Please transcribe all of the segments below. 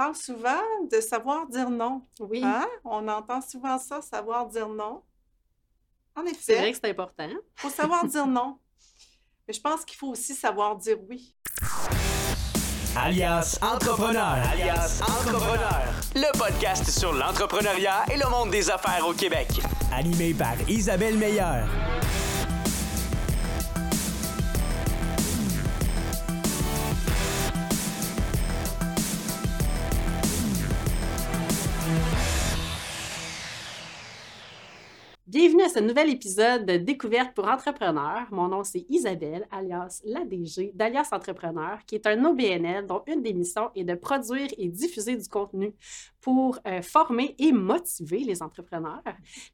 parle souvent de savoir dire non. Oui. Hein? On entend souvent ça, savoir dire non. En C'est vrai effet, que c'est important. il faut savoir dire non. Mais je pense qu'il faut aussi savoir dire oui. Alias Entrepreneur. Alias Entrepreneur, le podcast sur l'entrepreneuriat et le monde des affaires au Québec. Animé par Isabelle Meilleur. Bienvenue à ce nouvel épisode de Découverte pour entrepreneurs. Mon nom, c'est Isabelle, alias la DG d'Alias Entrepreneur, qui est un OBNL dont une des missions est de produire et diffuser du contenu pour euh, former et motiver les entrepreneurs.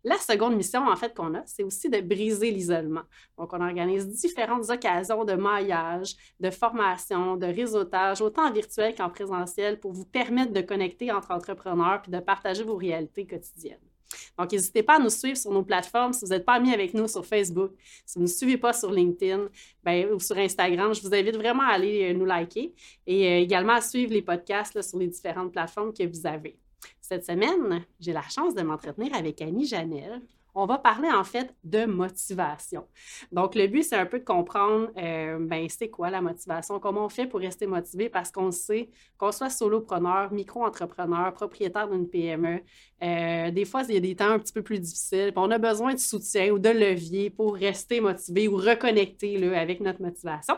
La seconde mission, en fait, qu'on a, c'est aussi de briser l'isolement. Donc, on organise différentes occasions de maillage, de formation, de réseautage, autant en virtuel qu'en présentiel, pour vous permettre de connecter entre entrepreneurs puis de partager vos réalités quotidiennes. Donc, n'hésitez pas à nous suivre sur nos plateformes. Si vous n'êtes pas amis avec nous sur Facebook, si vous ne nous suivez pas sur LinkedIn ben, ou sur Instagram, je vous invite vraiment à aller euh, nous liker et euh, également à suivre les podcasts sur les différentes plateformes que vous avez. Cette semaine, j'ai la chance de m'entretenir avec Annie Janel. On va parler en fait de motivation. Donc, le but, c'est un peu de comprendre, euh, ben, c'est quoi la motivation, comment on fait pour rester motivé parce qu'on sait qu'on soit solopreneur, micro-entrepreneur, propriétaire d'une PME, euh, des fois, il y a des temps un petit peu plus difficiles. on a besoin de soutien ou de levier pour rester motivé ou reconnecter là, avec notre motivation.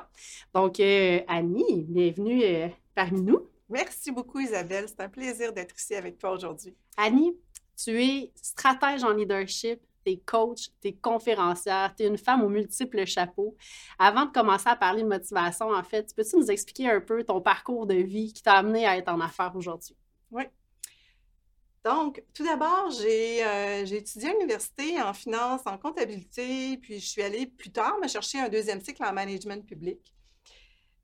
Donc, euh, Annie, bienvenue euh, parmi nous. Merci beaucoup, Isabelle. C'est un plaisir d'être ici avec toi aujourd'hui. Annie, tu es stratège en leadership, tu es coach, tu es conférencière, tu es une femme aux multiples chapeaux. Avant de commencer à parler de motivation, en fait, peux-tu nous expliquer un peu ton parcours de vie qui t'a amené à être en affaires aujourd'hui? Donc, tout d'abord, j'ai euh, étudié à l'université en finance, en comptabilité, puis je suis allée plus tard me chercher un deuxième cycle en management public.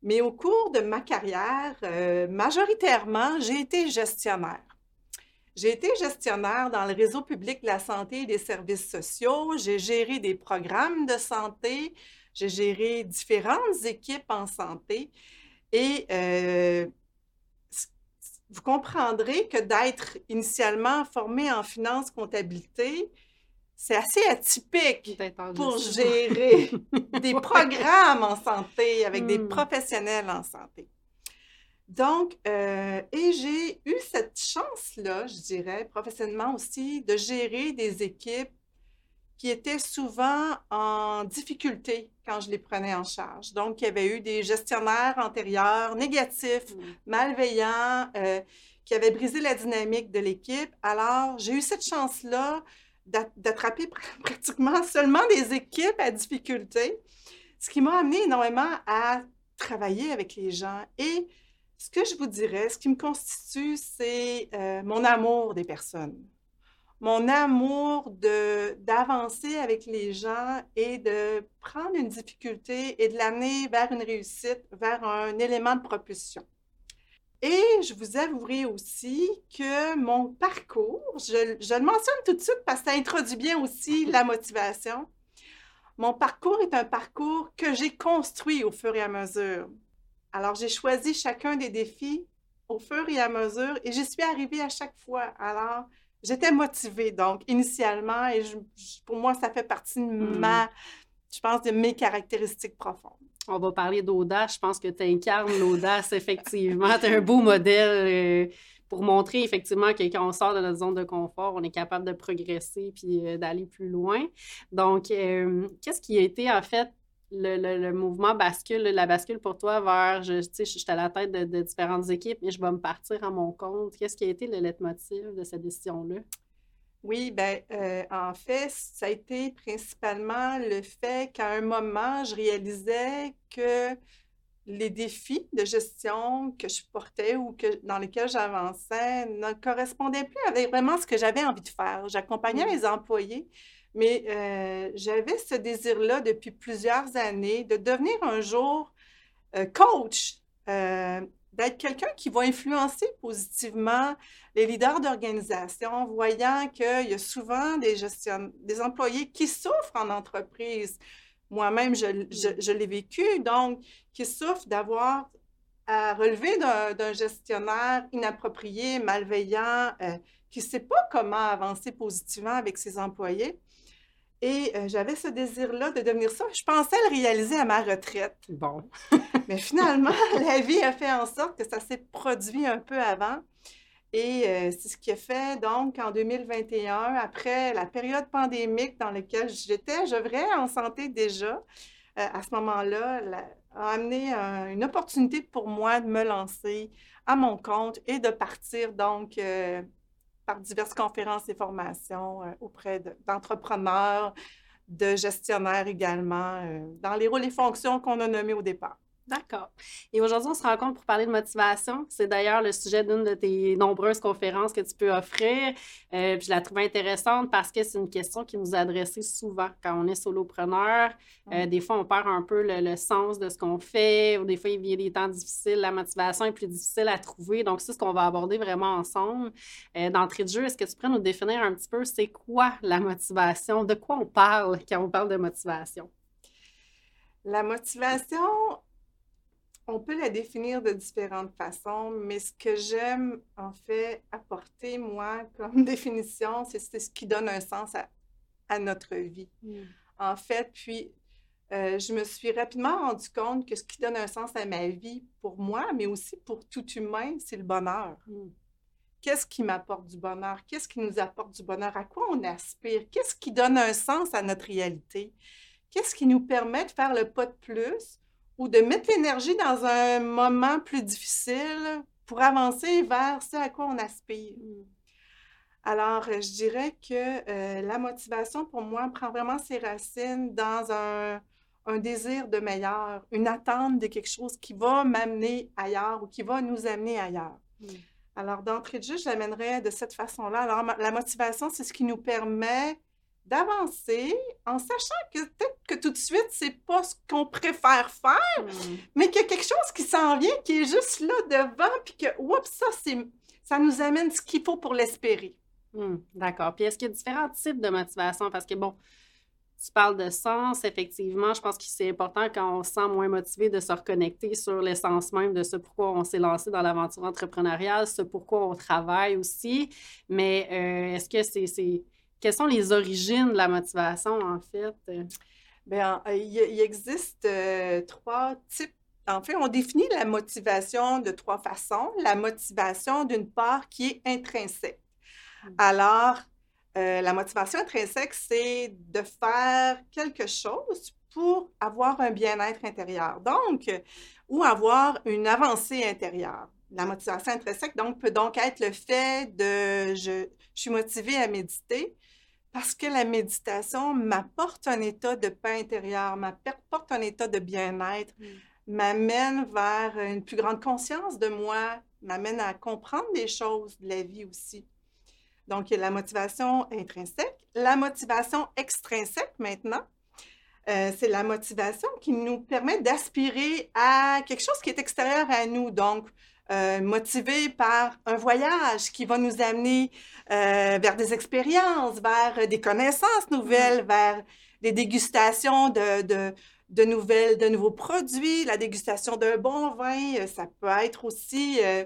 Mais au cours de ma carrière, euh, majoritairement, j'ai été gestionnaire. J'ai été gestionnaire dans le réseau public de la santé et des services sociaux. J'ai géré des programmes de santé. J'ai géré différentes équipes en santé. Et euh, vous comprendrez que d'être initialement formé en finance comptabilité, c'est assez atypique pour gérer des programmes en santé avec des Hmm. professionnels en santé. Donc, euh, et j'ai eu cette chance-là, je dirais, professionnellement aussi, de gérer des équipes qui étaient souvent en difficulté quand je les prenais en charge. Donc, il y avait eu des gestionnaires antérieurs négatifs, Mm. malveillants, euh, qui avaient brisé la dynamique de l'équipe. Alors, j'ai eu cette chance-là d'a- d'attraper pr- pratiquement seulement des équipes à difficulté, ce qui m'a amené énormément à travailler avec les gens. Et ce que je vous dirais, ce qui me constitue, c'est euh, mon amour des personnes. Mon amour de d'avancer avec les gens et de prendre une difficulté et de l'amener vers une réussite, vers un élément de propulsion. Et je vous avouerai aussi que mon parcours, je, je le mentionne tout de suite parce que ça introduit bien aussi la motivation. Mon parcours est un parcours que j'ai construit au fur et à mesure. Alors, j'ai choisi chacun des défis au fur et à mesure et j'y suis arrivée à chaque fois. Alors, j'étais motivée, donc, initialement, et je- je- pour moi, ça fait partie de ma, je pense, de mes caractéristiques profondes. On va parler d'audace. Je pense que tu incarnes l'audace, effectivement. Tu es un beau modèle euh, pour montrer, effectivement, que quand on sort de notre zone de confort, on est capable de progresser puis euh, d'aller plus loin. Donc, euh, qu'est-ce qui a été, en fait, le, le- le mouvement bascule, la bascule pour toi vers, je, je suis à la tête de, de différentes équipes et je vais me partir à mon compte. Qu'est-ce qui a été le leitmotiv de cette décision-là? Oui, ben, euh, en fait, ça a été principalement le fait qu'à un moment, je réalisais que les défis de gestion que je portais ou que, dans lesquels j'avançais ne correspondaient plus avec vraiment ce que j'avais envie de faire. J'accompagnais Mm. les employés, mais euh, j'avais ce désir-là depuis plusieurs années de devenir un jour euh, coach, euh, d'être quelqu'un qui va influencer positivement les leaders d'organisation, voyant qu'il y a souvent des, gestion- des employés qui souffrent en entreprise. Moi-même, je, l'ai vécu, donc qui souffrent d'avoir à relever d'un gestionnaire inapproprié, malveillant, qui ne sait pas comment avancer positivement avec ses employés. Et euh, j'avais ce désir-là de devenir ça. Je pensais le réaliser à ma retraite. Bon. Mais finalement, la vie a fait en sorte que ça s'est produit un peu avant. Et euh, c'est ce qui a fait donc en 2021, après la période pandémique dans laquelle j'étais, je vrai en santé déjà, euh, à ce moment-là, a amené une opportunité pour moi de me lancer à mon compte et de partir donc par diverses conférences et formations euh, auprès de- d'entrepreneurs, de gestionnaires également, euh, dans les rôles et fonctions qu'on a nommés au départ. D'accord. Et aujourd'hui, on se rencontre pour parler de motivation. C'est d'ailleurs le sujet d'une de tes nombreuses conférences que tu peux offrir. Euh, puis je la trouve intéressante parce que c'est une question qui nous est adressée souvent quand on est solopreneur. Euh, Mm. des fois, on perd un peu le, le sens de ce qu'on fait. Ou des fois, il y a des temps difficiles. La motivation est plus difficile à trouver. Donc, c'est ce qu'on va aborder vraiment ensemble. Euh, D'entrée de jeu, est-ce que tu pourrais nous définir un petit peu c'est quoi la motivation? De quoi on parle quand on parle de motivation? La motivation, on peut la définir de différentes façons, mais ce que j'aime en fait apporter, moi, comme définition, c'est ce qui donne un sens à, à notre vie. En fait, puis euh, je me suis rapidement rendu compte que ce qui donne un sens à ma vie pour moi, mais aussi pour tout humain, c'est le bonheur. Mm. Qu'est-ce qui m'apporte du bonheur? Qu'est-ce qui nous apporte du bonheur? À quoi on aspire? Qu'est-ce qui donne un sens à notre réalité? Qu'est-ce qui nous permet de faire le pas de plus ou de mettre l'énergie dans un moment plus difficile pour avancer vers ce à quoi on aspire? Alors, euh, je dirais que euh, la motivation, pour moi, prend vraiment ses racines dans un, un désir de meilleur, une attente de quelque chose qui va m'amener ailleurs ou qui va nous amener ailleurs. Mm. Alors, d'entrée de jeu, je l'amènerais de cette façon-là. Alors, la motivation, c'est ce qui nous permet d'avancer en sachant que peut-être que tout de suite, c'est pas ce qu'on préfère faire, Mm. mais qu'il y a quelque chose qui s'en vient, qui est juste là devant, puis que, oups, ça, ça nous amène ce qu'il faut pour l'espérer. Hmm, D'accord. Puis est-ce qu'il y a différents types de motivation? Parce que bon, tu parles de sens, effectivement. Je pense que c'est important quand on se sent moins motivé de se reconnecter sur l'essence même de ce pourquoi on s'est lancé dans l'aventure entrepreneuriale, ce pourquoi on travaille aussi. Mais euh, est-ce que c'est... Quelles sont les origines de la motivation, en fait? Bien, euh, il, existe euh, trois types. En fait, on définit la motivation de trois façons. La motivation, d'une part, qui est intrinsèque. Mm. Alors, euh, la motivation intrinsèque, c'est de faire quelque chose pour avoir un bien-être intérieur. Donc, ou avoir une avancée intérieure. La motivation intrinsèque, donc, peut donc être le fait de je, je suis motivée à méditer parce que la méditation m'apporte un état de paix intérieure, m'apporte un état de bien-être, Mm. m'amène vers une plus grande conscience de moi, m'amène à comprendre des choses de la vie aussi. Donc, il y a la motivation intrinsèque. La motivation extrinsèque, maintenant, euh, c'est la motivation qui nous permet d'aspirer à quelque chose qui est extérieur à nous. Donc, euh, motivé par un voyage qui va nous amener euh, vers des expériences, vers des connaissances nouvelles, vers des dégustations de, de, de nouvelles, de nouveaux produits, la dégustation d'un bon vin. Euh, Ça peut être aussi, euh,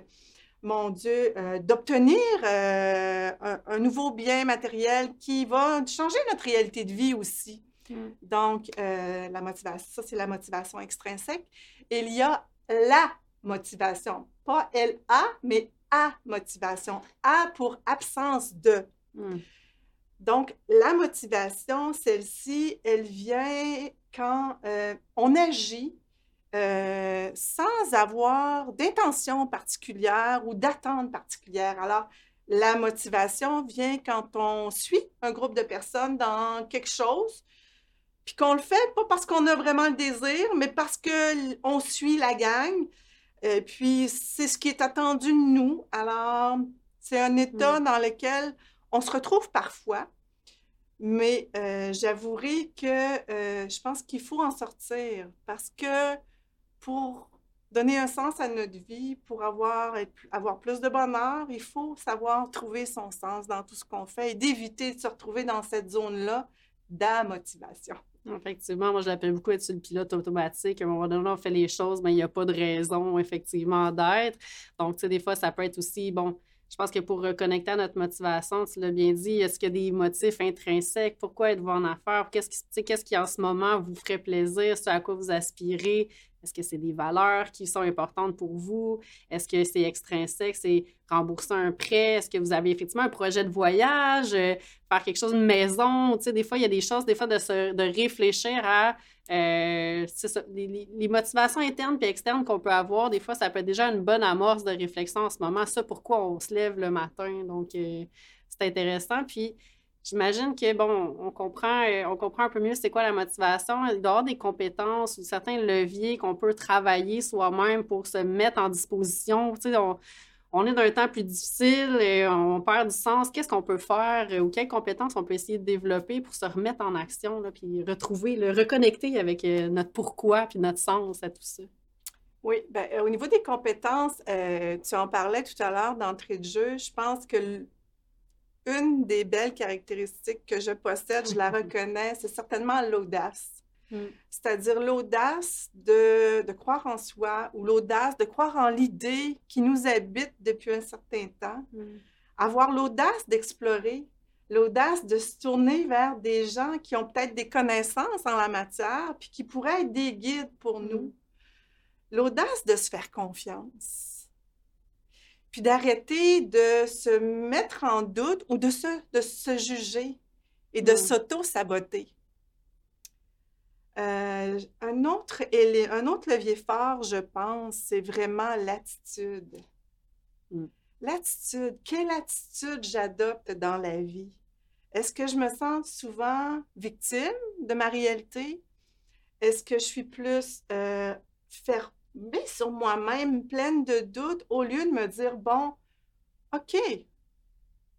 mon Dieu, d'obtenir un, un nouveau bien matériel qui va changer notre réalité de vie aussi. Mm. Donc, la motivation, ça, c'est la motivation extrinsèque. Il y a la motivation, pas L-A, mais A motivation. A pour absence de. Hmm. Donc, la motivation, celle-ci, elle vient quand euh, on agit euh, sans avoir d'intention particulière ou d'attente particulière. Alors, la motivation vient quand on suit un groupe de personnes dans quelque chose, puis qu'on le fait pas parce qu'on a vraiment le désir, mais parce qu'on suit la gang. Et puis, c'est ce qui est attendu de nous. Alors, c'est un état dans lequel on se retrouve parfois, mais euh, j'avouerai que euh, je pense qu'il faut en sortir parce que pour donner un sens à notre vie, pour avoir, être- avoir plus de bonheur, il faut savoir trouver son sens dans tout ce qu'on fait et d'éviter de se retrouver dans cette zone-là d'amotivation. Effectivement, moi, je l'appelle beaucoup être le pilote automatique. À un moment donné, on fait les choses, mais il n'y a pas de raison, effectivement, d'être. Donc, tu sais, des fois, ça peut être aussi, bon, je pense que pour reconnecter à notre motivation, tu l'as bien dit, est-ce qu'il y a des motifs intrinsèques? Pourquoi êtes-vous en affaires? Qu'est-ce qui, qu'est-ce qui, en ce moment, vous ferait plaisir? Ce à quoi vous aspirez? Est-ce que c'est des valeurs qui sont importantes pour vous? Est-ce que c'est extrinsèque? C'est rembourser un prêt? Est-ce que vous avez effectivement un projet de voyage? Euh, faire quelque chose de maison? Tu sais, des fois, il y a des choses, des fois, de, se, de réfléchir à euh, les, motivations internes et externes qu'on peut avoir. Des fois, ça peut être déjà une bonne amorce de réflexion en ce moment. Ça, pourquoi on se lève le matin? Donc, euh, c'est intéressant. Puis, J'imagine que, bon, on comprend, euh, on comprend un peu mieux c'est quoi la motivation. Il des compétences ou certains leviers qu'on peut travailler soi-même pour se mettre en disposition. Tu sais, est dans un temps plus difficile, et on perd du sens. Qu'est-ce qu'on peut faire euh, ou quelles compétences on peut essayer de développer pour se remettre en action, là, puis retrouver, le reconnecter avec euh, notre pourquoi puis notre sens à tout ça? Oui, ben, au niveau des compétences, tu en parlais tout à l'heure d'entrée de jeu. Je pense que une des belles caractéristiques que je possède, je la reconnais, c'est certainement l'audace. Mm. C'est-à-dire l'audace de, croire en soi ou l'audace de croire en l'idée qui nous habite depuis un certain temps. Mm. Avoir l'audace d'explorer, l'audace de se tourner vers des gens qui ont peut-être des connaissances en la matière puis qui pourraient être des guides pour nous. Mm. L'audace de se faire confiance puis d'arrêter de se mettre en doute ou de se, de se juger et de s'auto-saboter. Euh, un, autre, un autre levier fort, je pense, c'est vraiment l'attitude. Mm. L'attitude. Quelle attitude j'adopte dans la vie? Est-ce que je me sens souvent victime de ma réalité? Est-ce que je suis plus euh, mais sur moi-même, pleine de doutes, au lieu de me dire, bon, OK,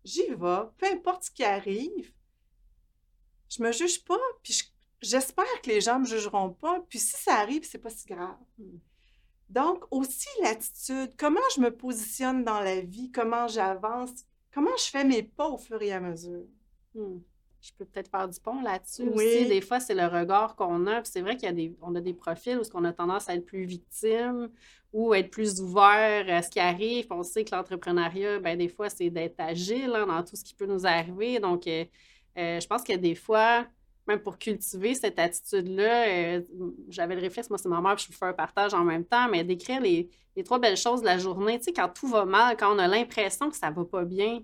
j'y vais, peu importe ce qui arrive, je me juge pas, puis j'espère que les gens me jugeront pas, puis si ça arrive, c'est pas si grave. Donc, aussi l'attitude, comment je me positionne dans la vie, comment j'avance, comment je fais mes pas au fur et à mesure. Hmm je peux peut-être faire du pont là-dessus aussi. Des fois, c'est le regard qu'on a. c'est vrai y a des, on a des profils où on a tendance à être plus victime ou être plus ouvert à ce qui arrive. On sait que l'entrepreneuriat, ben, des fois, c'est d'être agile hein, dans tout ce qui peut nous arriver. Donc, euh, euh, je pense qu'il y a des fois, même pour cultiver cette attitude-là, euh, j'avais le réflexe, moi, c'est ma mère, je vous fais un partage en même temps, mais d'écrire les, les trois belles choses de la journée. Tu sais, quand tout va mal, quand on a l'impression que ça va pas bien,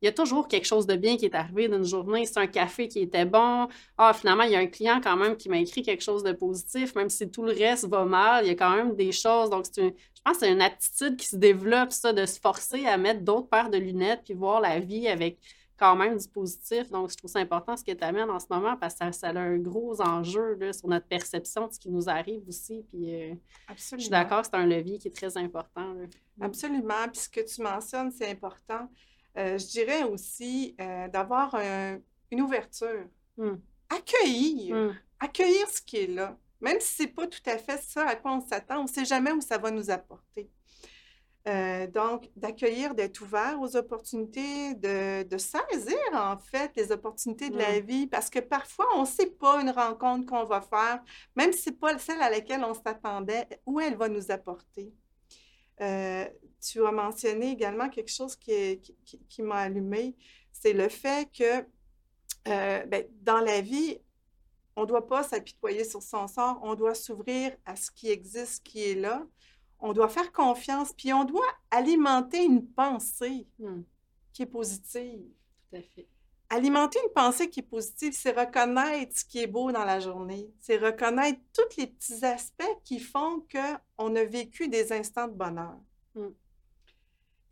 il y a toujours quelque chose de bien qui est arrivé d'une journée. C'est un café qui était bon. Ah, finalement, il y a un client quand même qui m'a écrit quelque chose de positif, même si tout le reste va mal, il y a quand même des choses. Donc, je pense que c'est une attitude qui se développe, ça, de se forcer à mettre d'autres paires de lunettes puis voir la vie avec quand même du positif. Donc, je trouve ça important ce que tu amènes en ce moment parce que ça, a un gros enjeu sur notre perception de ce qui nous arrive aussi. Puis, euh, je suis d'accord c'est un levier qui est très important. Absolument. Puis ce que tu mentionnes, c'est important. Euh, je dirais aussi euh, d'avoir une ouverture. Hmm. Accueillir. Hmm. Accueillir ce qui est là. Même si ce n'est pas tout à fait ça à quoi on s'attend, on ne sait jamais où ça va nous apporter. Euh, donc, d'accueillir, d'être ouvert aux opportunités, de, de, saisir en fait les opportunités de la hmm. vie, parce que parfois, on ne sait pas une rencontre qu'on va faire, même si ce n'est pas celle à laquelle on s'attendait, où elle va nous apporter tu as mentionné également quelque chose qui, qui, m'a allumé, c'est le fait que euh, ben, dans la vie, on ne doit pas s'apitoyer sur son sort, on doit s'ouvrir à ce qui existe, ce qui est là. On doit faire confiance, puis on doit alimenter une pensée hmm. qui est positive. Tout à fait. Alimenter une pensée qui est positive, c'est reconnaître ce qui est beau dans la journée. C'est reconnaître tous les petits aspects qui font qu'on a vécu des instants de bonheur. Hmm.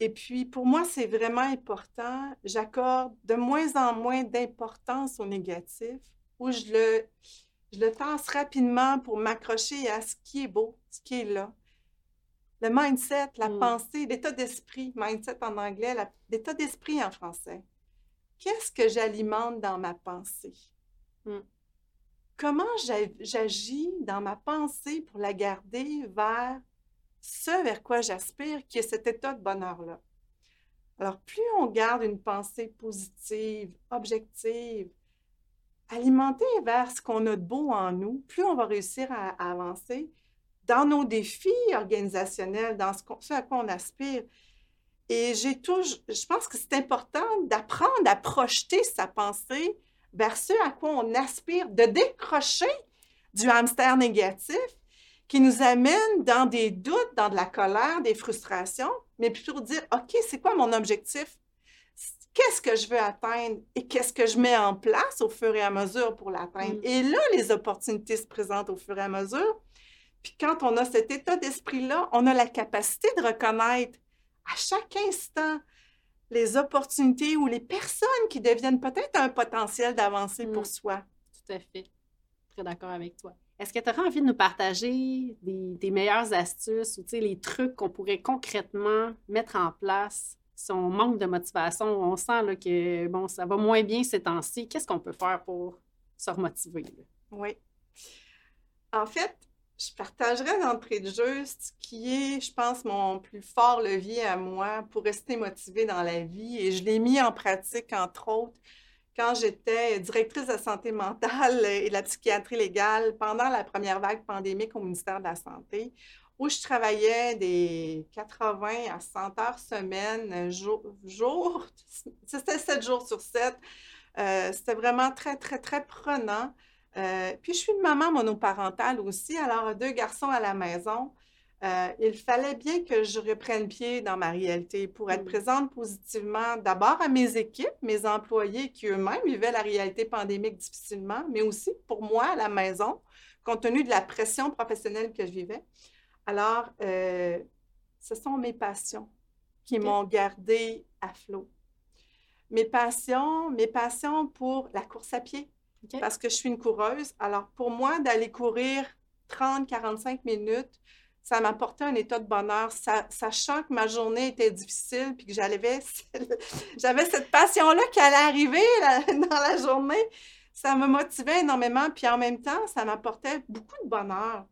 Et puis, pour moi, c'est vraiment important. J'accorde de moins en moins d'importance au négatif, où je le, je le tasse rapidement pour m'accrocher à ce qui est beau, ce qui est là. Le mindset, la mm. pensée, l'état d'esprit, mindset en anglais, l'état d'esprit en français. Qu'est-ce que j'alimente dans ma pensée? Mm. Comment j'agis dans ma pensée pour la garder vers ce vers quoi j'aspire, qui est cet état de bonheur-là? Alors, plus on garde une pensée positive, objective, alimenter vers ce qu'on a de beau en nous, plus on va réussir à, à avancer dans nos défis organisationnels, dans ce, à quoi on aspire. Et j'ai toujours, je pense que c'est important d'apprendre à projeter sa pensée vers ce à quoi on aspire, de décrocher du hamster négatif qui nous amène dans des doutes, dans de la colère, des frustrations, mais plutôt dire, OK, c'est quoi mon objectif? Qu'est-ce que je veux atteindre? Et qu'est-ce que je mets en place au fur et à mesure pour l'atteindre? Mm. Et là, les opportunités se présentent au fur et à mesure. Puis quand on a cet état d'esprit-là, on a la capacité de reconnaître à chaque instant les opportunités ou les personnes qui deviennent peut-être un potentiel d'avancée Mm. pour soi. Tout à fait. Très d'accord avec toi. Est-ce que tu aurais envie de nous partager des, des meilleures astuces ou les trucs qu'on pourrait concrètement mettre en place si on manque de motivation, on sent là, que bon, ça va moins bien ces temps-ci? Qu'est-ce qu'on peut faire pour se remotiver? là? Oui. En fait, je partagerais d'entrée de jeu ce qui est, je pense, mon plus fort levier à moi pour rester motivée dans la vie. Et je l'ai mis en pratique, entre autres, quand j'étais directrice de santé mentale et de la psychiatrie légale pendant la première vague pandémique au ministère de la Santé, où je travaillais des 80 à 100 heures semaine, jour, jour c'était 7 jours sur 7. Euh, c'était vraiment très, très, très prenant. Euh, puis je suis une maman monoparentale aussi, alors deux garçons à la maison. Euh, il fallait bien que je reprenne pied dans ma réalité pour être Mm. présente positivement d'abord à mes équipes, mes employés qui eux-mêmes vivaient la réalité pandémique difficilement, mais aussi pour moi à la maison, compte tenu de la pression professionnelle que je vivais. Alors, euh, ce sont mes passions qui m'ont gardée à flot. Mes passions, mes passions pour la course à pied, Parce que je suis une coureuse. Alors, pour moi, d'aller courir 30, 45 minutes, ça m'apportait un état de bonheur, sa- sachant que ma journée était difficile, puis que j'avais, cette passion-là qui allait arriver dans la journée. Ça me motivait énormément, puis en même temps, ça m'apportait beaucoup de bonheur.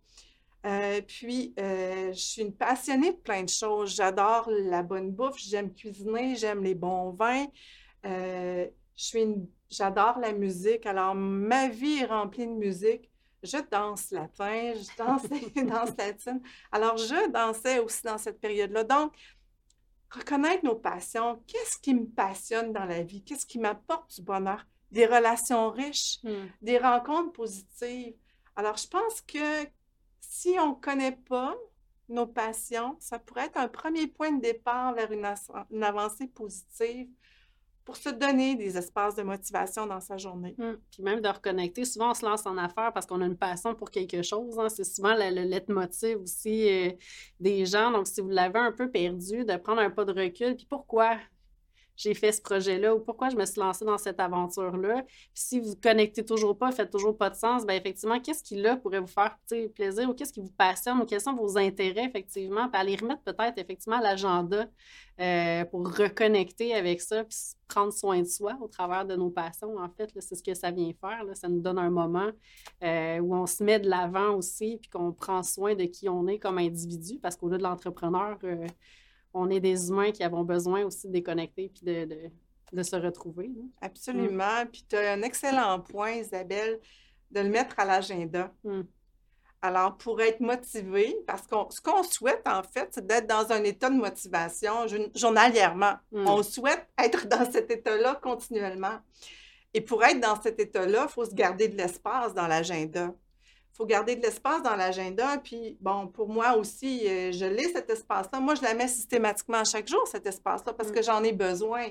Euh, puis, euh, je suis une passionnée de plein de choses. J'adore la bonne bouffe, j'aime cuisiner, j'aime les bons vins. Euh, je suis une- j'adore la musique. Alors, ma vie est remplie de musique. Je danse latin, je danse des danses latines. Alors, je dansais aussi dans cette période-là. Donc, reconnaître nos passions. Qu'est-ce qui me passionne dans la vie? Qu'est-ce qui m'apporte du bonheur? Des relations riches, Hmm. des rencontres positives. Alors, je pense que si on ne connaît pas nos passions, ça pourrait être un premier point de départ vers une avancée positive pour se donner des espaces de motivation dans sa journée. Hmm. Puis même de reconnecter, souvent on se lance en affaires parce qu'on a une passion pour quelque chose. hein. C'est souvent le, le leitmotiv aussi euh, des gens. Donc, si vous l'avez un peu perdu, de prendre un pas de recul, puis pourquoi? J'ai fait ce projet-là ou pourquoi je me suis lancée dans cette aventure-là. Si vous ne connectez toujours pas, faites toujours pas de sens, bien effectivement, qu'est-ce qui là pourrait vous faire plaisir ou qu'est-ce qui vous passionne ou quels sont vos intérêts effectivement, puis aller remettre peut-être effectivement l'agenda euh, pour reconnecter avec ça, puis prendre soin de soi au travers de nos passions. En fait, c'est ce que ça vient faire. Ça nous donne un moment euh, où on se met de l'avant aussi, puis qu'on prend soin de qui on est comme individu, parce qu'au-delà de l'entrepreneur, euh, on est des humains qui avons besoin aussi de déconnecter puis de, de, de se retrouver. là. Absolument. Puis tu as un excellent point, Isabelle, de le mettre à l'agenda. Mm. Alors, pour être motivé, parce que ce qu'on souhaite, en fait, c'est d'être dans un état de motivation jour- journalièrement. Mm. On souhaite être dans cet état-là continuellement. Et pour être dans cet état-là, il faut se garder de l'espace dans l'agenda. Il faut garder de l'espace dans l'agenda. Puis, bon, pour moi aussi, euh, je l'ai cet espace-là. Moi, je la mets systématiquement à chaque jour, cet espace-là, parce Mm. que j'en ai besoin.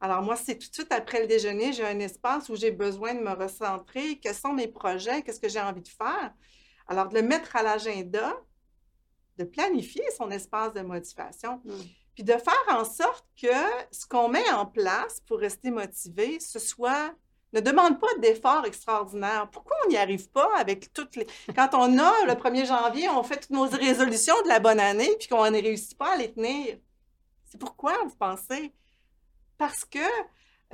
Alors, moi, c'est tout de suite après le déjeuner, j'ai un espace où j'ai besoin de me recentrer. Quels sont mes projets? Qu'est-ce que j'ai envie de faire? Alors, de le mettre à l'agenda, de planifier son espace de motivation, Mm. puis de faire en sorte que ce qu'on met en place pour rester motivé, ce soit ne demande pas d'efforts extraordinaires. Pourquoi on n'y arrive pas avec toutes les... Quand on a le 1er janvier, on fait toutes nos résolutions de la bonne année, puis qu'on ne réussit pas à les tenir? C'est pourquoi, vous pensez? Parce que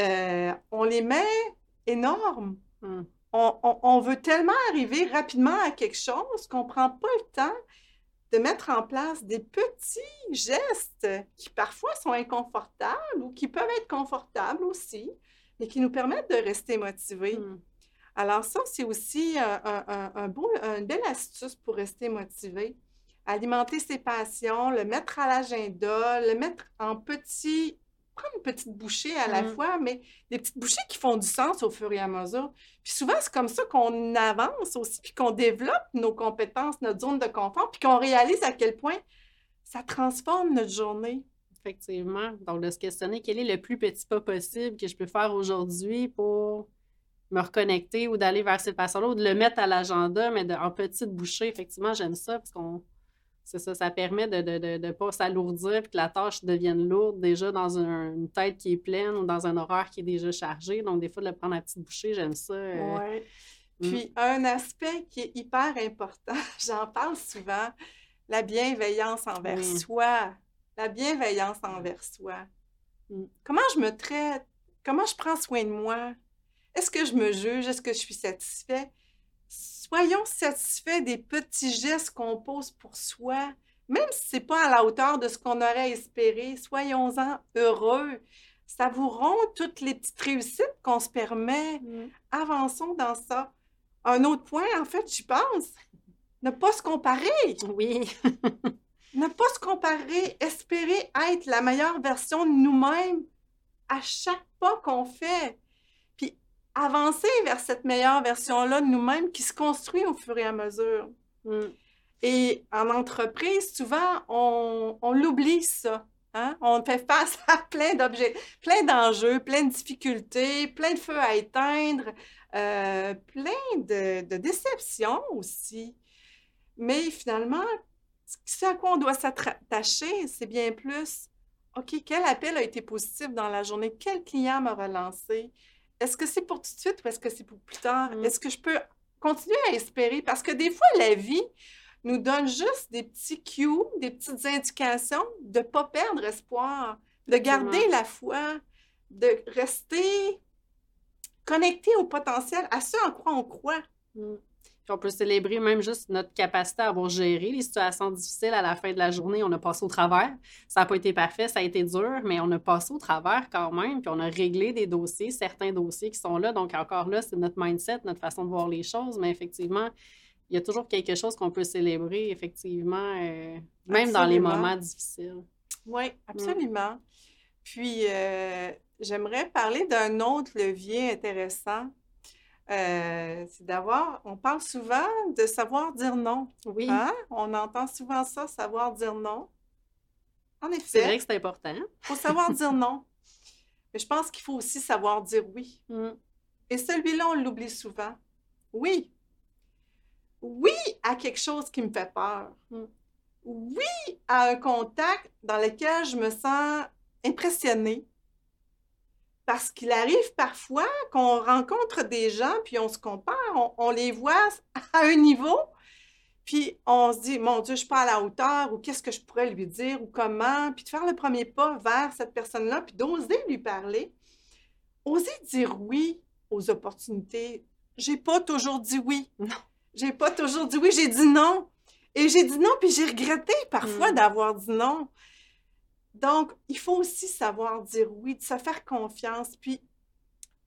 euh, on les met énormes. Mm. On, on- on veut tellement arriver rapidement à quelque chose qu'on ne prend pas le temps de mettre en place des petits gestes qui parfois sont inconfortables ou qui peuvent être confortables aussi, mais qui nous permettent de rester motivés. Mm. Alors ça, c'est aussi un, un- beau, une belle astuce pour rester motivé. Alimenter ses passions, le mettre à l'agenda, le mettre en petits, prendre une petite bouchée à la Mm. fois, mais des petites bouchées qui font du sens au fur et à mesure. Puis souvent, c'est comme ça qu'on avance aussi, puis qu'on développe nos compétences, notre zone de confort, puis qu'on réalise à quel point ça transforme notre journée. Effectivement. Donc, de se questionner quel est le plus petit pas possible que je peux faire aujourd'hui pour me reconnecter ou d'aller vers cette passion-là ou de le mettre à l'agenda, mais de- en petites bouchées. Effectivement, j'aime ça parce qu'on. C'est ça, ça permet de ne de, de, de pas s'alourdir puis que la tâche devienne lourde déjà dans un- une tête qui est pleine ou dans un horaire qui est déjà chargé. Donc, des fois, de le prendre à petite bouchée, j'aime ça. euh, Ouais. mm. Puis un aspect qui est hyper important, j'en parle souvent, la bienveillance envers Oui. soi. La bienveillance envers soi. Mm. Comment je me traite? Comment je prends soin de moi? Est-ce que je me juge? Est-ce que je suis satisfait? Soyons satisfaits des petits gestes qu'on pose pour soi, même si ce n'est pas à la hauteur de ce qu'on aurait espéré. Soyons-en heureux. Savourons toutes les petites réussites qu'on se permet Mm. avançons dans ça. Un autre point, en fait, j'y pense. Ne pas se comparer. Oui. Ne pas se comparer. Espérer être la meilleure version de nous-mêmes à chaque pas qu'on fait. Puis avancer vers cette meilleure version-là de nous-mêmes qui se construit au fur et à mesure. Mm. Et en entreprise, souvent, on, on l'oublie ça. hein? On fait face à plein d'objets, plein d'enjeux, plein de difficultés, plein de feux à éteindre, euh, plein de, de déceptions aussi. Mais finalement, ce à quoi on doit s'attacher, c'est bien plus, OK, quel appel a été positif dans la journée? Quel client m'a relancé? Est-ce que c'est pour tout de suite ou est-ce que c'est pour plus tard? Mm. Est-ce que je peux continuer à espérer? Parce que des fois, la vie nous donne juste des petits cues, des petites indications de ne pas perdre espoir, de garder la foi, de rester connecté au potentiel, à ce en quoi on croit. Mm. On peut célébrer même juste notre capacité à avoir géré les situations difficiles à la fin de la journée. On a passé au travers. Ça n'a pas été parfait, ça a été dur, mais on a passé au travers quand même. Puis on a réglé des dossiers, certains dossiers qui sont là. Donc encore là, c'est notre mindset, notre façon de voir les choses. Mais effectivement, il y a toujours quelque chose qu'on peut célébrer, effectivement, euh, même dans les moments difficiles. Oui, absolument. Puis, euh, j'aimerais parler d'un autre levier intéressant. Euh, c'est d'avoir, on parle souvent de savoir dire non. Oui, Hein? On entend souvent ça, savoir dire non. En c'est vrai effet, que c'est important. il faut savoir dire non. Mais je pense qu'il faut aussi savoir dire oui. Mm. Et celui-là, on l'oublie souvent. Oui. Oui à quelque chose qui me fait peur. Mm. Oui à un contact dans lequel je me sens impressionnée. Parce qu'il arrive parfois qu'on rencontre des gens, puis on se compare, on, on les voit à un niveau, puis on se dit, mon Dieu, je ne suis pas à la hauteur, ou qu'est-ce que je pourrais lui dire, ou comment, puis de faire le premier pas vers cette personne-là, puis d'oser lui parler. Oser dire oui aux opportunités. J'ai pas toujours dit oui. Non. J'ai pas toujours dit oui, j'ai dit non. Et j'ai dit non, puis j'ai regretté parfois Mm. d'avoir dit non. Donc, il faut aussi savoir dire oui, de se faire confiance. Puis,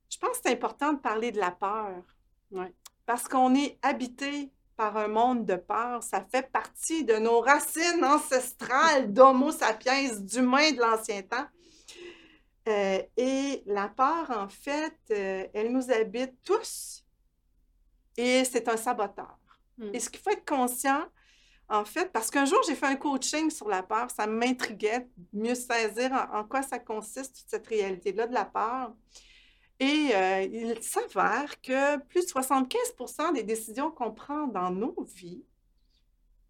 je pense que c'est important de parler de la peur. Ouais. Parce qu'on est habité par un monde de peur. Ça fait partie de nos racines ancestrales d'Homo sapiens, d'humains de l'ancien temps. Euh, et la peur, en fait, euh, elle nous habite tous. Et c'est un saboteur. Mm. Et ce qu'il faut être conscient, en fait, parce qu'un jour, j'ai fait un coaching sur la peur, ça m'intriguait, mieux saisir en, en quoi ça consiste, toute cette réalité-là de la peur. Et euh, il s'avère que plus de 75% des décisions qu'on prend dans nos vies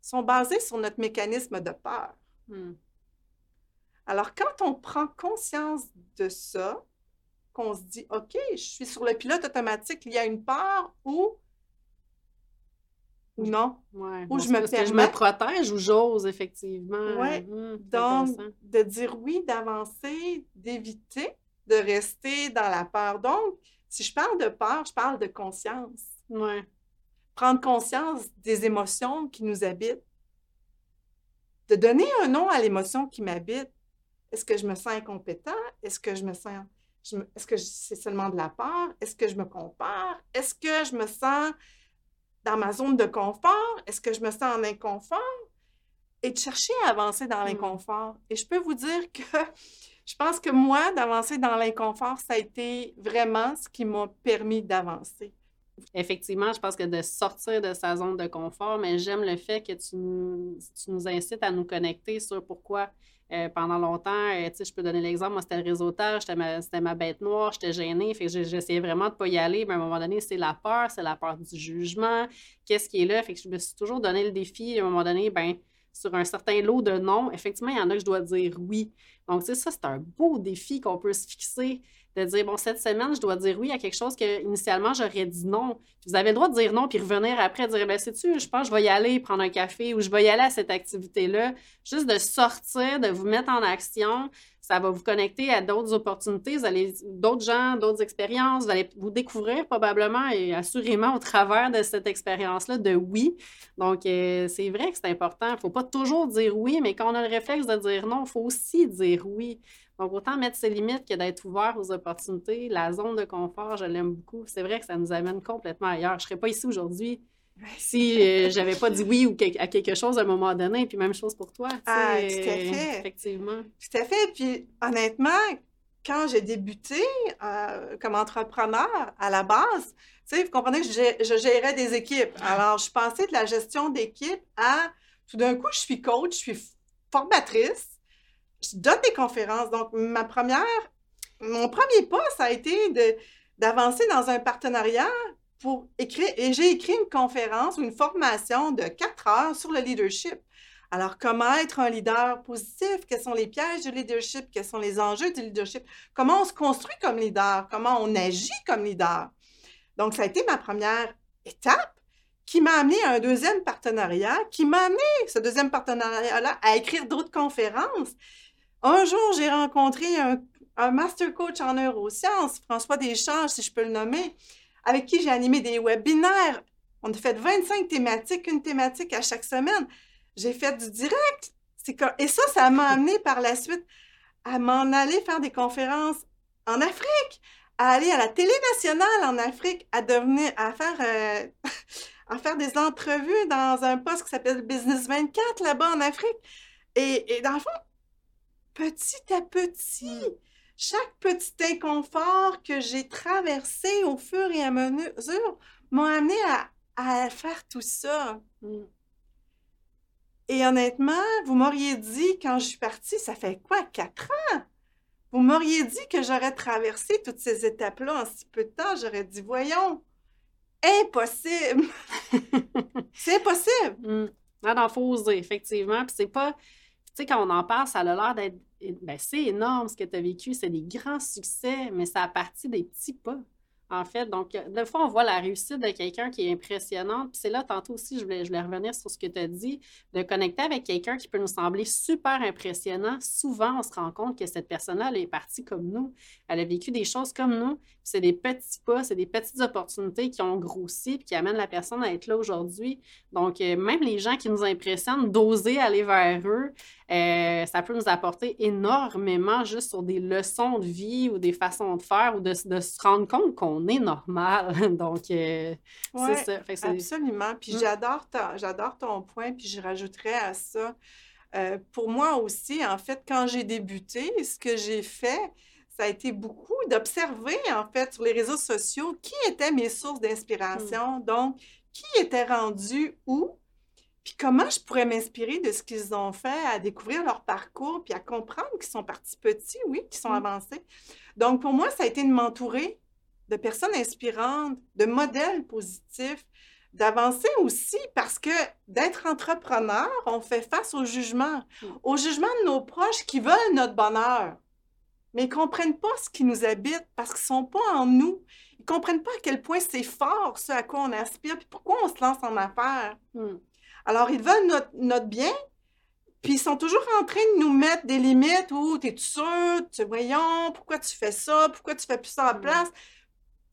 sont basées sur notre mécanisme de peur. Mm. Alors, quand on prend conscience de ça, qu'on se dit, OK, je suis sur le pilote automatique, il y a une peur ou non. Ouais. Ou je me que je permets- me protège ou j'ose, effectivement. Ouais. Mm, c'est Donc, de dire oui, d'avancer, d'éviter de rester dans la peur. Donc, si je parle de peur, je parle de conscience. Ouais. Prendre conscience des émotions qui nous habitent. De donner un nom à l'émotion qui m'habite. Est-ce que je me sens incompétent? Est-ce que je me sens me- est-ce que je- c'est seulement de la peur? Est-ce que je me compare? Est-ce que je me sens dans ma zone de confort? Est-ce que je me sens en inconfort? Et de chercher à avancer dans Mm. l'inconfort. Et je peux vous dire que je pense que moi, d'avancer dans l'inconfort, ça a été vraiment ce qui m'a permis d'avancer. Effectivement, je pense que de sortir de sa zone de confort, mais j'aime le fait que tu nous, tu nous incites à nous connecter sur pourquoi euh, pendant longtemps, euh, je peux donner l'exemple, moi, c'était le réseautage, c'était ma, ma bête noire, j'étais gênée, fait que j'essayais vraiment de pas y aller, mais à un moment donné, c'est la peur, c'est la peur du jugement, qu'est-ce qui est là, fait que je me suis toujours donné le défi, à un moment donné, ben sur un certain lot de non, effectivement, il y en a que je dois dire oui. Donc, tu sais, ça, c'est un beau défi qu'on peut se fixer de dire, bon, cette semaine, je dois dire oui à quelque chose que initialement j'aurais dit non. Puis vous avez le droit de dire non, puis revenir après, dire, ben, sais-tu, je pense que je vais y aller prendre un café ou je vais y aller à cette activité-là. Juste de sortir, de vous mettre en action, ça va vous connecter à d'autres opportunités, vous allez, d'autres gens, d'autres expériences, vous allez vous découvrir probablement et assurément au travers de cette expérience-là de oui. Donc, euh, c'est vrai que c'est important. Il ne faut pas toujours dire oui, mais quand on a le réflexe de dire non, il faut aussi dire oui. Donc, autant mettre ses limites que d'être ouvert aux opportunités. La zone de confort, je l'aime beaucoup. C'est vrai que ça nous amène complètement ailleurs. Je ne serais pas ici aujourd'hui si euh, j'avais pas dit oui ou que- à quelque chose à un moment donné. Puis même chose pour toi. Ah, tout à fait. Effectivement. Tout à fait. Puis honnêtement, quand j'ai débuté euh, comme entrepreneur à la base, vous comprenez que je, je gérais des équipes. Alors, je passais de la gestion d'équipe à tout d'un coup, je suis coach, je suis formatrice, je donne des conférences. Donc, ma première, mon premier pas, ça a été d'avancer dans un partenariat pour écrire. Et j'ai écrit une conférence ou une formation de quatre heures sur le leadership. Alors, comment être un leader positif? Quels sont les pièges du leadership? Quels sont les enjeux du leadership? Comment on se construit comme leader? Comment on agit comme leader? Donc, ça a été ma première étape qui m'a amené à un deuxième partenariat, qui m'a amené, ce deuxième partenariat-là, à écrire d'autres conférences. Un jour, j'ai rencontré un, master coach en neurosciences, François Deschamps, si je peux le nommer, avec qui j'ai animé des webinaires. On a fait 25 thématiques, une thématique à chaque semaine. J'ai fait du direct. Et ça, ça m'a amené par la suite à m'en aller faire des conférences en Afrique, à aller à la télé nationale en Afrique, à devenir, à faire, euh, des entrevues dans un poste qui s'appelle Business 24 là-bas en Afrique. Et dans le fond, petit à petit, chaque petit inconfort que j'ai traversé au fur et à mesure m'a amené à, à faire tout ça. Mm. Et honnêtement, vous m'auriez dit quand je suis partie, ça fait quoi, quatre ans? Vous m'auriez dit que j'aurais traversé toutes ces étapes-là en si peu de temps. J'aurais dit, voyons, impossible. C'est impossible. Mm. Non, faut oser, effectivement. Puis c'est pas. Tu sais, quand on en parle, ça a l'air d'être. Ben, c'est énorme ce que tu as vécu. C'est des grands succès, mais ça a parti des petits pas. En fait, donc, euh, des fois, on voit la réussite de quelqu'un qui est impressionnante. Puis c'est là, tantôt aussi, je voulais, je voulais revenir sur ce que tu as dit, de connecter avec quelqu'un qui peut nous sembler super impressionnant. Souvent, on se rend compte que cette personne-là, elle est partie comme nous. Elle a vécu des choses comme nous. C'est des petits pas, c'est des petites opportunités qui ont grossi puis qui amènent la personne à être là aujourd'hui. Donc, euh, même les gens qui nous impressionnent, d'oser aller vers eux, euh, ça peut nous apporter énormément juste sur des leçons de vie ou des façons de faire ou de, de se rendre compte qu'on est normal. Donc, euh, Ouais, c'est ça. Absolument. Puis Mm. j'adore j'adore ton point, puis je rajouterais à ça. euh, pour moi aussi, en fait, quand j'ai débuté, ce que j'ai fait, ça a été beaucoup d'observer, en fait, sur les réseaux sociaux, qui étaient mes sources d'inspiration, donc qui était rendu où, puis comment je pourrais m'inspirer de ce qu'ils ont fait, à découvrir leur parcours, puis à comprendre qu'ils sont partis petits, oui, qu'ils sont Mm. avancés? Donc, pour moi, ça a été de m'entourer de personnes inspirantes, de modèles positifs, d'avancer aussi parce que d'être entrepreneur, on fait face au jugement, Mm. au jugement de nos proches qui veulent notre bonheur, mais ils ne comprennent pas ce qui nous habite parce qu'ils ne sont pas en nous. Ils ne comprennent pas à quel point c'est fort ce à quoi on aspire, puis pourquoi on se lance en affaires. Hmm. Alors, ils veulent notre, notre bien, puis ils sont toujours en train de nous mettre des limites où tu es sûr, tu, voyons, pourquoi tu fais ça, pourquoi tu fais plus ça en place?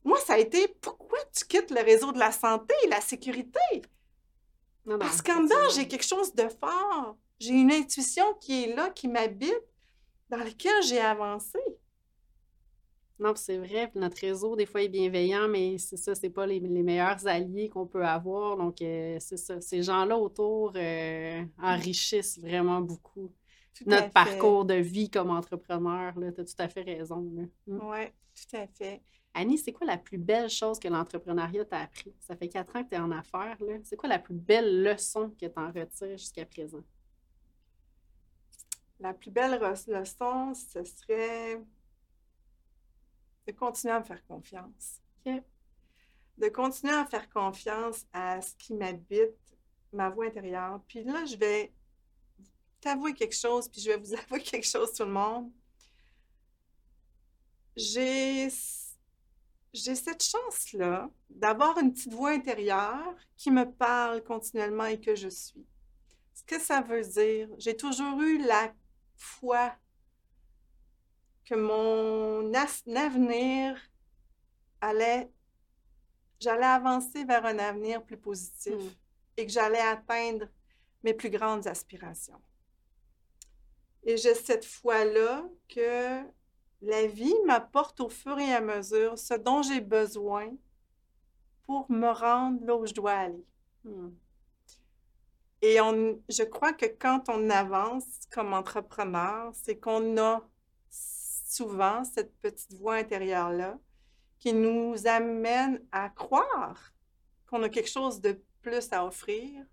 Moi, ça a été pourquoi tu quittes le réseau de la santé et la sécurité? Non, non, Parce qu'en dedans, j'ai quelque chose de fort. J'ai une intuition qui est là, qui m'habite, dans laquelle j'ai avancé. Non, c'est vrai. notre réseau, des fois, est bienveillant, mais c'est ça, c'est pas les, les meilleurs alliés qu'on peut avoir. Donc, euh, c'est ça. Ces gens-là autour euh, enrichissent vraiment beaucoup Tout notre parcours de vie comme entrepreneur. Tu as tout à fait raison. là. Mm. Oui, tout à fait. Annie, c'est quoi la plus belle chose que l'entrepreneuriat t'a appris? Ça fait quatre ans que tu es en affaires. là. C'est quoi la plus belle leçon que tu en retires jusqu'à présent? La plus belle leçon, ce serait de continuer à me faire confiance. De continuer à faire confiance à ce qui m'habite, ma voix intérieure. Puis là, je vais t'avouer quelque chose, puis je vais vous avouer quelque chose, tout le monde. J'ai j'ai cette chance-là d'avoir une petite voix intérieure qui me parle continuellement et que je suis. Ce que ça veut dire, j'ai toujours eu la foi que mon avenir allait, j'allais avancer vers un avenir plus positif Mm. et que j'allais atteindre mes plus grandes aspirations. Et j'ai cette foi-là que la vie m'apporte au fur et à mesure ce dont j'ai besoin pour me rendre là où je dois aller. Hmm. Et on, je crois que quand on avance comme entrepreneur, c'est qu'on a souvent cette petite voix intérieure-là qui nous amène à croire qu'on a quelque chose de plus à offrir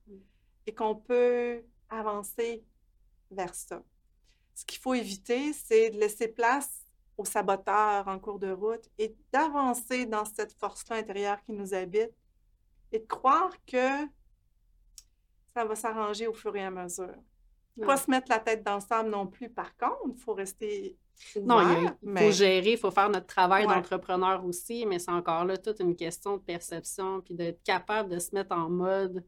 et qu'on peut avancer vers ça. Ce qu'il faut éviter, c'est de laisser place aux saboteurs en cours de route et d'avancer dans cette force-là intérieure qui nous habite et de croire que ça va s'arranger au fur et à mesure. Pas se mettre la tête dans le sable non plus, par contre, il faut rester Non, il, y a- faut gérer, il faut faire notre travail Ouais. d'entrepreneur aussi, mais c'est encore là toute une question de perception, puis d'être capable de se mettre en mode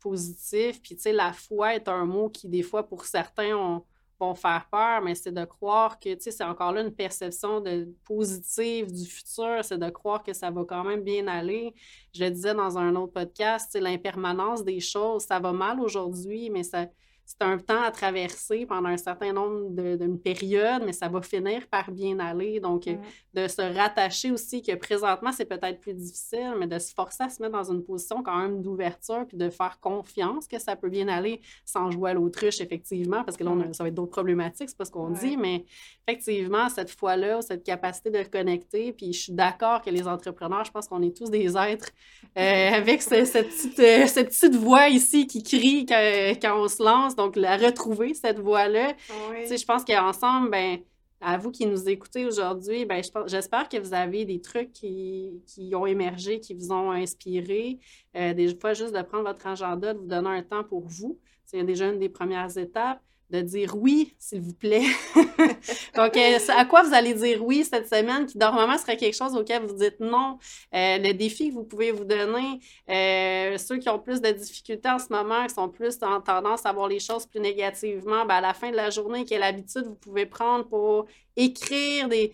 positif. Puis, tu sais, la foi est un mot qui, des fois, pour certains, ont- vont faire peur, mais c'est de croire que, tu sais, c'est encore là une perception de, positive du futur, c'est de croire que ça va quand même bien aller. Je le disais dans un autre podcast, tu sais, l'impermanence des choses, ça va mal aujourd'hui, mais ça, c'est un temps à traverser pendant un certain nombre de, d'une période, mais ça va finir par bien aller. Donc, euh, de se rattacher aussi que présentement, c'est peut-être plus difficile, mais de se forcer à se mettre dans une position quand même d'ouverture puis de faire confiance que ça peut bien aller sans jouer à l'autruche, effectivement, parce que là, on a- ça va être d'autres problématiques, c'est pas ce qu'on Ouais. dit, mais effectivement, cette fois-là, cette capacité de connecter, puis je suis d'accord que les entrepreneurs, je pense qu'on est tous des êtres euh, avec ce- cette, petite, euh, cette petite voix ici qui crie quand, quand on se lance, donc la retrouver, cette voix-là, Oui. je pense qu'ensemble, ben, à vous qui nous écoutez aujourd'hui, ben, j'espère que vous avez des trucs qui, qui ont émergé, qui vous ont inspiré. Euh, des fois, juste de prendre votre agenda, de vous donner un temps pour vous. C'est déjà une des premières étapes. De dire oui, s'il vous plaît. Donc, euh, à quoi vous allez dire oui cette semaine qui, normalement, serait quelque chose auquel vous dites non? Euh, le défi que vous pouvez vous donner, euh, ceux qui ont plus de difficultés en ce moment, qui sont plus en tendance à voir les choses plus négativement, ben, à la fin de la journée, quelle habitude vous pouvez prendre pour écrire des,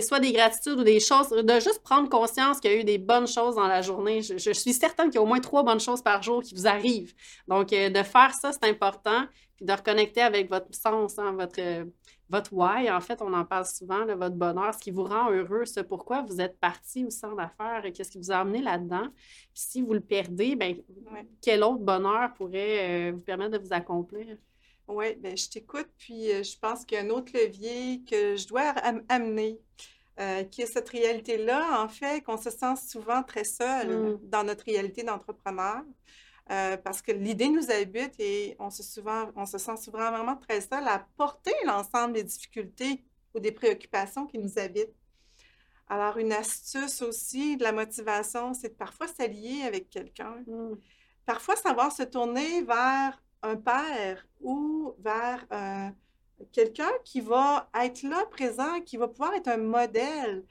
soit des gratitudes ou des choses, de juste prendre conscience qu'il y a eu des bonnes choses dans la journée. Je, je suis certaine qu'il y a au moins trois bonnes choses par jour qui vous arrivent. Donc, euh, de faire ça, c'est important, puis de reconnecter avec votre sens, hein, votre, euh, votre why, en fait, on en parle souvent, là, votre bonheur, ce qui vous rend heureux, ce pourquoi vous êtes parti au centre d'affaires, qu'est-ce qui vous a amené là-dedans. Puis si vous le perdez, ben, Ouais. quel autre bonheur pourrait euh, vous permettre de vous accomplir? Oui, ben, je t'écoute, puis euh, je pense qu'il y a un autre levier que je dois am- amener, euh, qui est cette réalité-là, en fait, qu'on se sent souvent très seul Mm. dans notre réalité d'entrepreneur, euh, parce que l'idée nous habite et on se, souvent, on se sent souvent vraiment très seul à porter l'ensemble des difficultés ou des préoccupations qui nous habitent. Alors, une astuce aussi de la motivation, c'est de parfois s'allier avec quelqu'un Hmm. parfois savoir se tourner vers un père ou vers euh, quelqu'un qui va être là, présent, qui va pouvoir être un modèle.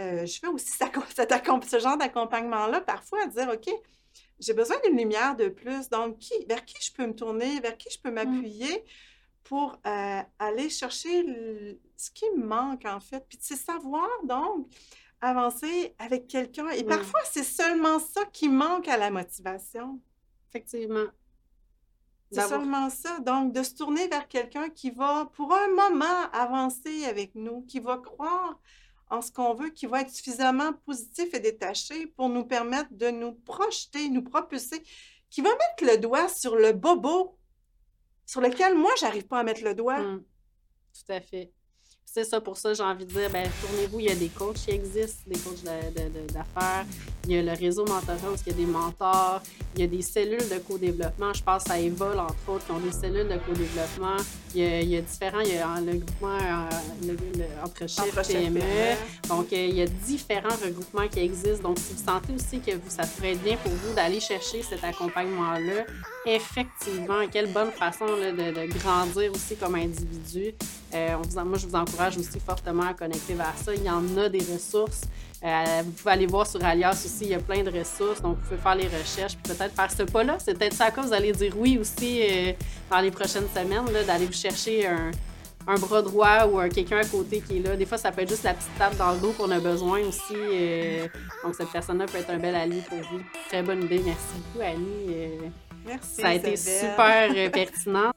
Euh, je fais aussi ça- accom- ce genre d'accompagnement-là, parfois à dire, OK, j'ai besoin d'une lumière de plus, donc qui, vers qui je peux me tourner, vers qui je peux m'appuyer pour euh, aller chercher le- ce qui me manque, en fait? Puis c'est savoir, donc, avancer avec quelqu'un. Et parfois, c'est seulement ça qui manque à la motivation. Effectivement. C'est seulement ça. Donc, de se tourner vers quelqu'un qui va, pour un moment, avancer avec nous, qui va croire en ce qu'on veut qui va être suffisamment positif et détaché pour nous permettre de nous projeter, nous propulser, qui va mettre le doigt sur le bobo sur lequel moi, j'arrive pas à mettre le doigt. Mm. Tout à fait. C'est ça, pour ça, j'ai envie de dire, ben, tournez-vous, il y a des coachs qui existent, des coachs d'affaires. Il y a le réseau mentorat où il y a des mentors. Il y a des cellules de co-développement. Je pense à Evol, entre autres, qui ont des cellules de co-développement. Il y a, il y a différents, il y a le groupement le- le- entre chefs PME. PME. Donc, euh, il y a différents regroupements qui existent. Donc, si vous sentez aussi que vous, ça pourrait être bien pour vous d'aller chercher cet accompagnement-là, effectivement, quelle bonne façon de, grandir aussi comme individu. Euh, vous moi, je vous encourage aussi fortement à connecter vers ça. Il y en a des ressources. Euh, vous pouvez aller voir sur Alias aussi, il y a plein de ressources. Donc, vous pouvez faire les recherches, puis peut-être faire ce pas-là. C'est peut-être ça quoi vous allez dire oui aussi euh, dans les prochaines semaines, d'aller vous chercher un, bras droit ou un quelqu'un à côté qui est là. Des fois, ça peut être juste la petite tape dans le dos qu'on a besoin aussi. donc, cette personne-là peut être un bel allié pour vous. Très bonne idée. Merci beaucoup, Annie. Merci. ça a été Isabelle. super euh, pertinent.